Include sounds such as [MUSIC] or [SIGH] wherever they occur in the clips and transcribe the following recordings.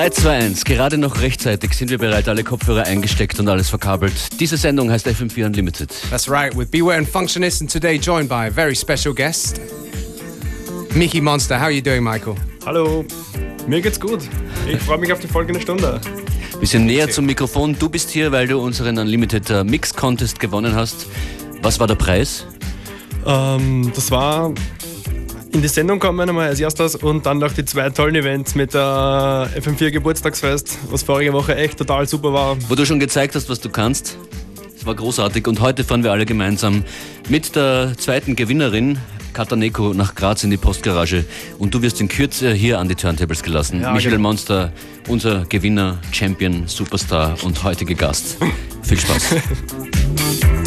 3, 2, 1. Gerade noch rechtzeitig sind wir bereit, alle Kopfhörer eingesteckt und alles verkabelt. Diese Sendung heißt FM4 Unlimited. That's right, with Beware and Functionist and today joined by a very special guest, Mickey Monster. How are you doing, Michael? Hallo, mir geht's gut. Ich freue mich auf die folgende Stunde. Bisschen näher zum Mikrofon. Du bist hier, weil du unseren Unlimited äh, Mix Contest gewonnen hast. Was war der Preis? Ähm, das war in die Sendung kommen einmal als erstes und dann noch die zwei tollen Events mit der FM4 Geburtstagsfest, was vorige Woche echt total super war. Wo du schon gezeigt hast, was du kannst. Es war großartig und heute fahren wir alle gemeinsam mit der zweiten Gewinnerin Kataneko nach Graz in die Postgarage und du wirst in Kürze hier an die Turntables gelassen. Ja, Michael genau. Monster, unser Gewinner, Champion, Superstar und heutige Gast. Viel Spaß. [LAUGHS]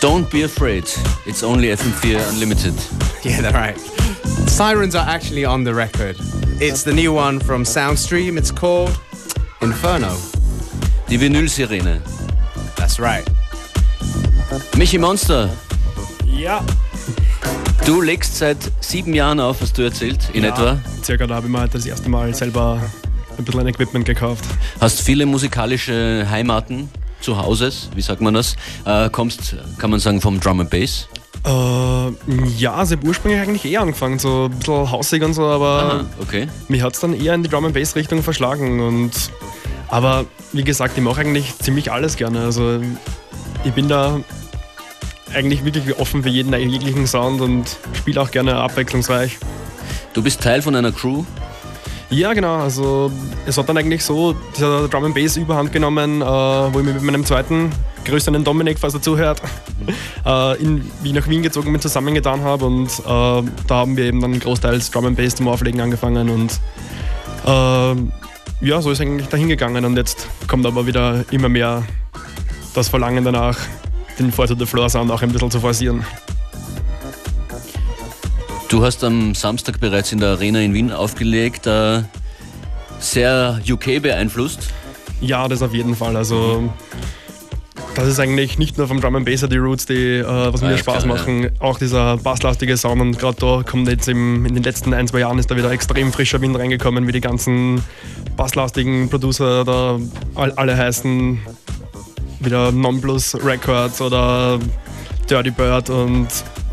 Don't be afraid. It's only FM4 Unlimited. [LAUGHS] Yeah, they're right. Sirens are actually on the record. It's the new one from Soundstream. It's called Inferno. Die Vinylsirene. That's right. Michi Monster, Ja. du legst seit sieben Jahren auf, hast du erzählt, in ja, etwa. Circa da habe ich mir halt das erste Mal selber ein bisschen ein Equipment gekauft. Hast viele musikalische Heimaten zu Hause, wie sagt man das? Äh, kommst, kann man sagen, vom Drum and Bass. Äh, ja, also ich habe ursprünglich eigentlich eher angefangen, so ein bisschen hausig und so, aber Ah, okay. mich hat es dann eher in die Drum and Bass Richtung verschlagen und aber wie gesagt, ich mache eigentlich ziemlich alles gerne. Also ich bin da eigentlich wirklich offen für jeden jeglichen Sound und spiele auch gerne abwechslungsreich. Du bist Teil von einer Crew. Ja, genau. Also es hat dann eigentlich so dieser Drum and Bass Überhand genommen, äh, wo ich mich mit meinem zweiten, den Dominik, falls er zuhört, [LAUGHS] äh, in, wie nach Wien gezogen bin, zusammengetan habe und äh, da haben wir eben dann großteils Drum and Bass zum Auflegen angefangen und äh, ja, so ist eigentlich dahin gegangen und jetzt kommt aber wieder immer mehr das Verlangen danach, den Four to the Floor Sound auch ein bisschen zu forcieren. Du hast am Samstag bereits in der Arena in Wien aufgelegt, äh, sehr UK beeinflusst. Ja, das auf jeden Fall. Also das ist eigentlich nicht nur vom Drum and Bass die Roots, die äh, was Ah, mir ja, Spaß klar, machen. Auch dieser basslastige Sound und gerade da kommt jetzt im, in den letzten ein, zwei Jahren ist da wieder extrem frischer Wind reingekommen, wie die ganzen basslastigen Producer da all, alle heißen. Wieder Nonplus Records oder Dirty Bird und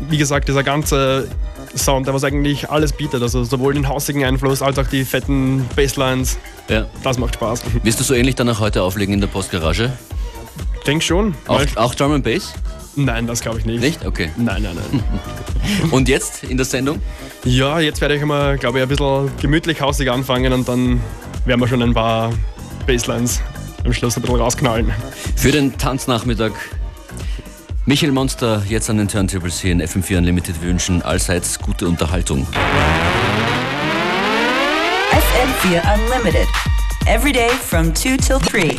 wie gesagt, dieser ganze Sound, der was eigentlich alles bietet, also sowohl den hausigen Einfluss als auch die fetten Basslines, Ja. das macht Spaß. [LAUGHS] Wirst du so ähnlich dann auch heute auflegen in der Postgarage? Denk schon. Auch, auch Drum and Bass? Nein, das glaube ich nicht. Nicht? Okay. Nein, nein, nein. [LAUGHS] Und jetzt in der Sendung? ja, jetzt werde ich mal, glaube ich, ein bisschen gemütlich hausig anfangen und dann werden wir schon ein paar Basslines am Schluss ein bisschen rausknallen. Für den Tanznachmittag. Michael Monster jetzt an den Turntables hier in FM4 Unlimited wünschen allseits gute Unterhaltung. FM4 Unlimited. Every day from 2 till 3.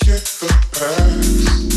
Forget the past.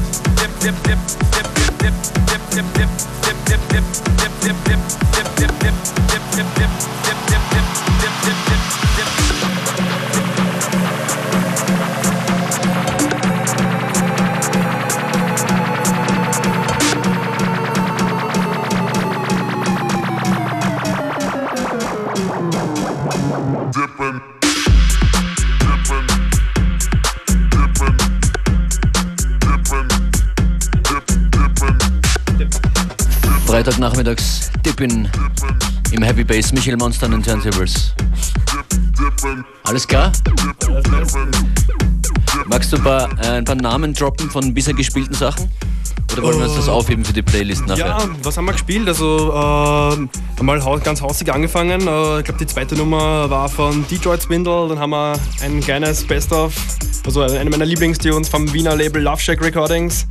dip, dip, dip, dip. Freitagnachmittags Dippin im Happy Bass Michael Monster an den Turntables. Alles klar? Magst du ein paar, äh, ein paar Namen droppen von bisher gespielten Sachen? Oder wollen wir uns das aufheben für die Playlist nachher? Ja, was haben wir gespielt? Also äh, einmal ganz hausig angefangen. Äh, ich glaube, die zweite Nummer war von Detroit Spindle. Dann haben wir ein kleines Best-of, also eine meiner Lieblingstunes vom Wiener Label Love Shack Recordings.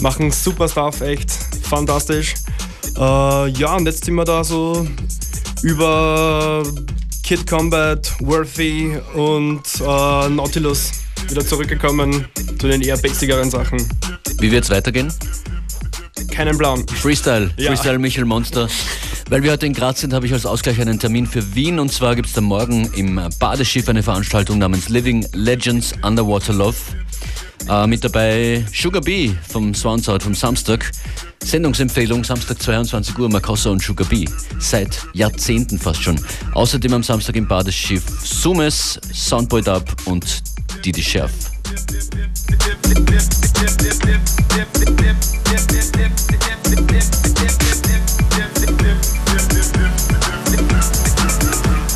Machen super Stuff, echt fantastisch. Äh, ja, und jetzt sind wir da so über Kid Combat, Worthy und äh, Nautilus wieder zurückgekommen zu den eher bassigeren Sachen. Wie wird's weitergehen? Keinen Plan. Freestyle, Ja. Freestyle Michael Monster. Weil wir heute in Graz sind, habe ich als Ausgleich einen Termin für Wien. Und zwar gibt es da morgen im Badeschiff eine Veranstaltung namens Living Legends Underwater Love. Äh, mit dabei Sugar Bee vom Swansout vom Samstag. Sendungsempfehlung, Samstag 22 Uhr, Makossa und Sugar Bee. Seit Jahrzehnten fast schon. Außerdem am Samstag im Badeschiff Sumes, Soundboy Dub und Didi Scherf.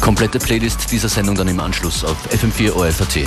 Komplette Playlist dieser Sendung dann im Anschluss auf FM4 OFAT.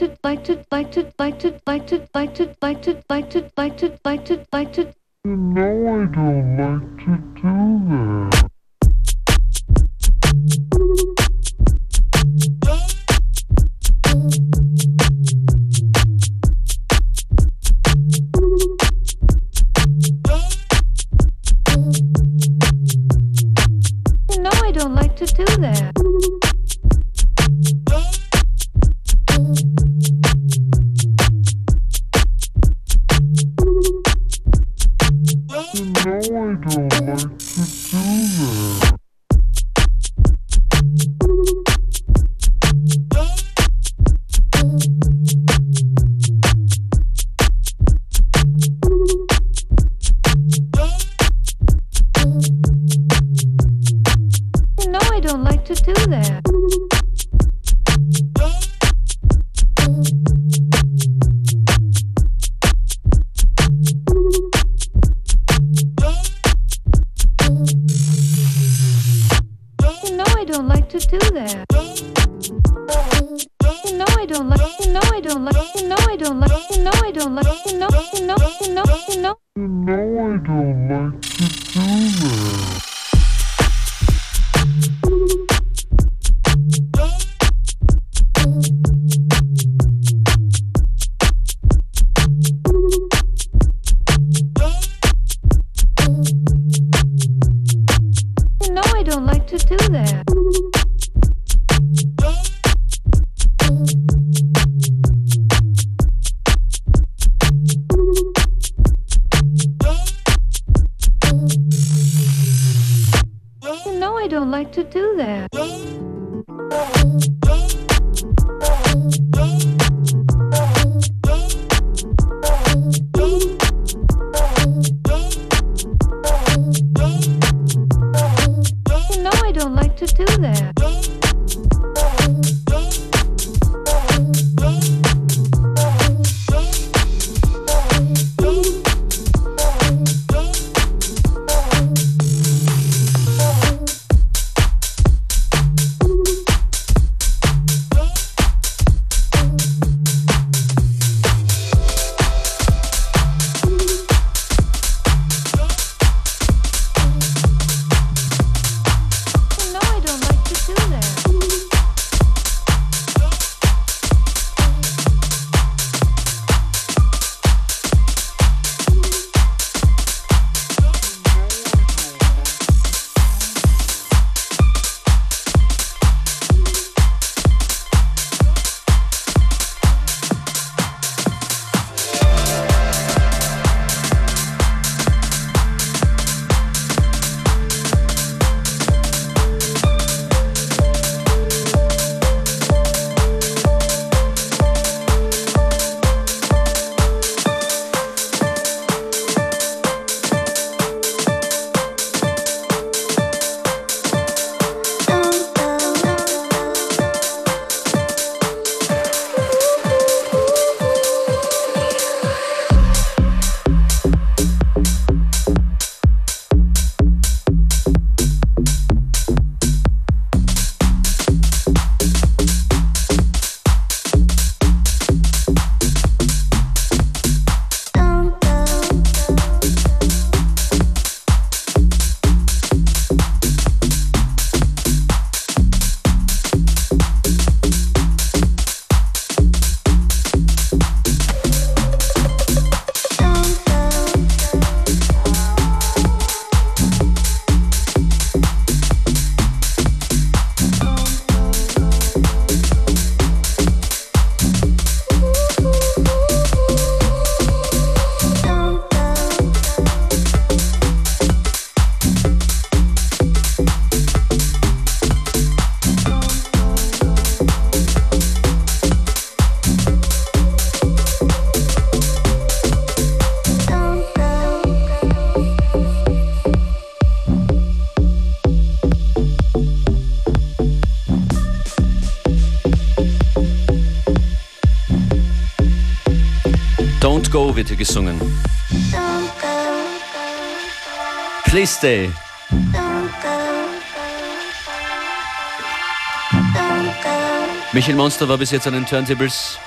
to like to like to like to like to like to You know I don't like to do that. No, I don't like to do that. Gesungen. Please stay. Michael Monster war bis jetzt an den Turntables.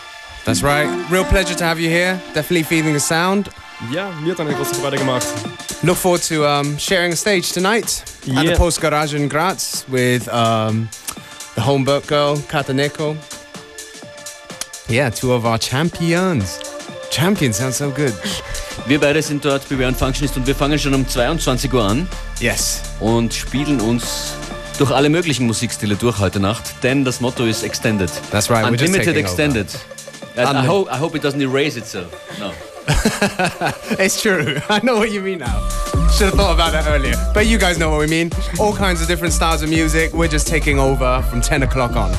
That's right. Real pleasure to have you here. Definitely feeling the sound. Ja, mir hat eine große Freude gemacht. Look forward to um, sharing a stage tonight at the Post Garage in Graz with um, the Homeburg girl, Kataneko. Yeah, two of our champions. Champion sounds so good. Wir beide sind dort Beware und Functionist und wir fangen schon um 22 Uhr an Yes. und spielen uns durch alle möglichen Musikstile durch heute Nacht, denn das Motto ist Extended. That's right, we're just Unlimited taking Extended. I, hope, I hope it doesn't erase itself. No. [LAUGHS] It's true. I know what you mean now. Should have thought about that earlier. But you guys know what we mean. All kinds of different styles of music. We're just taking over from 10 o'clock on.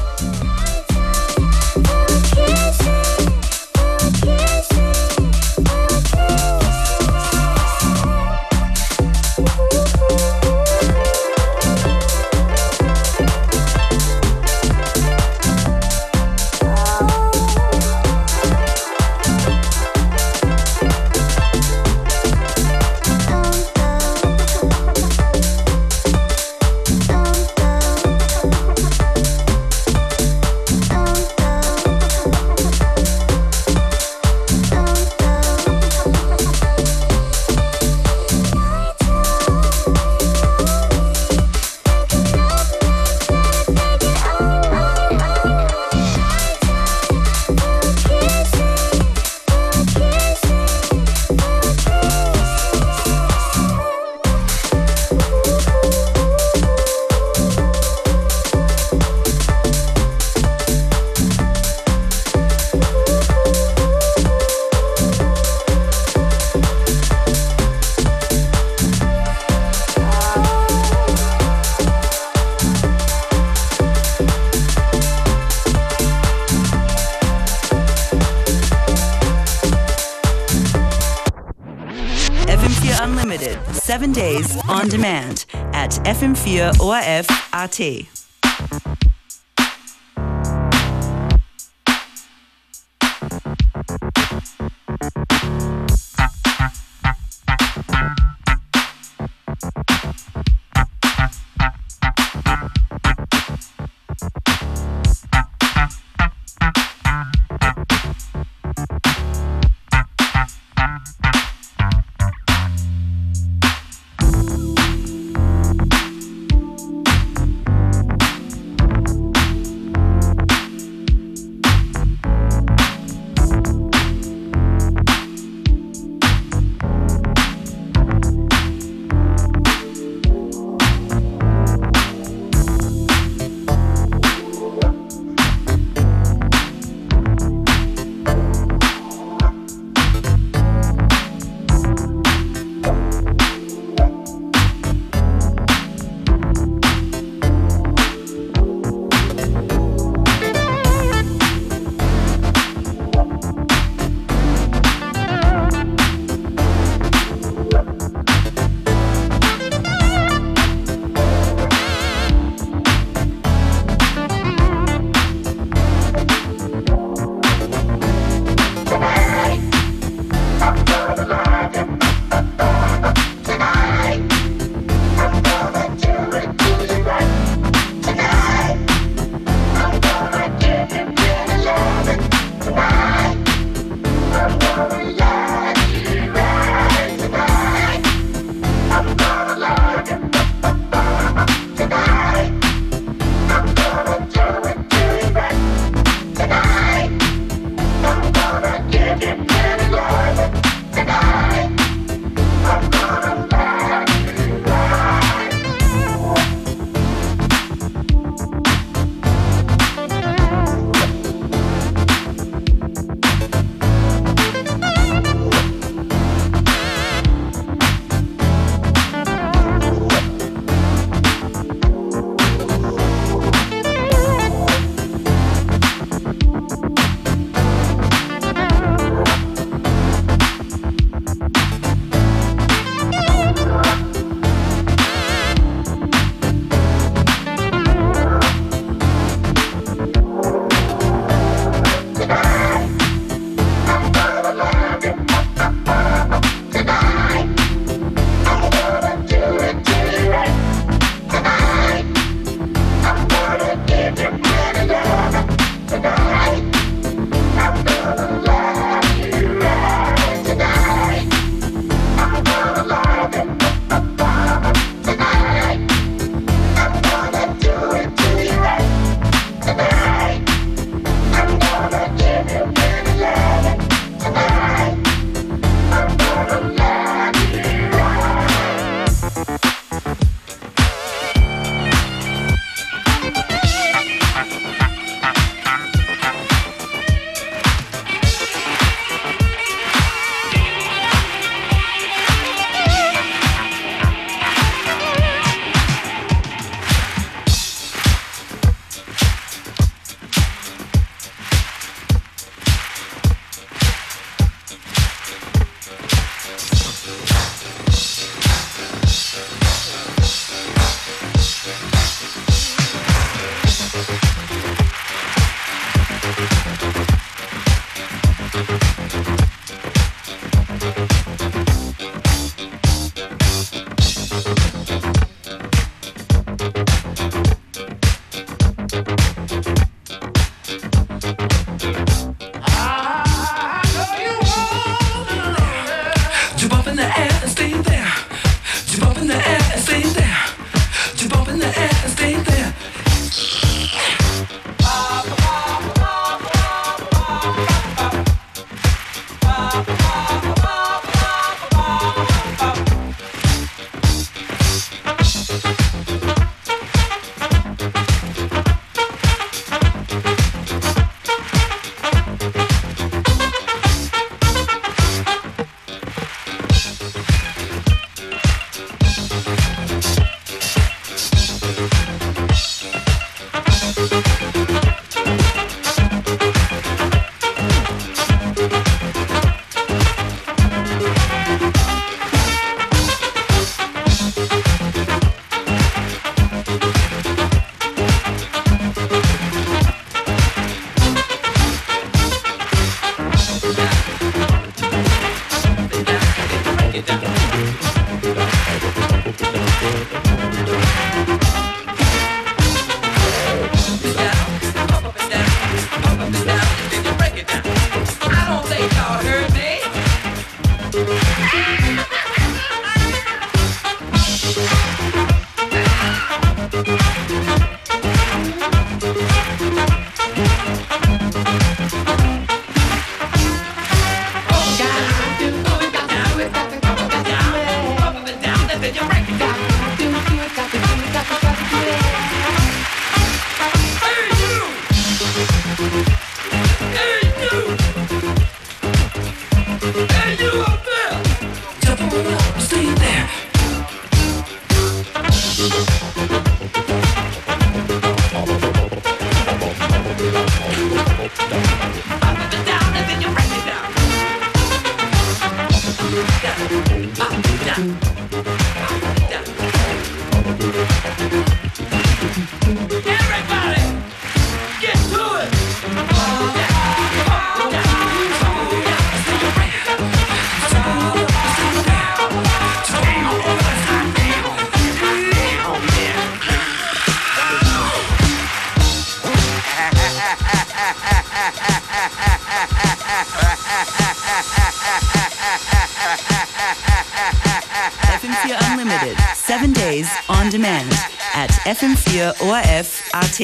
FM4 ORF AT.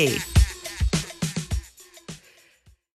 FM4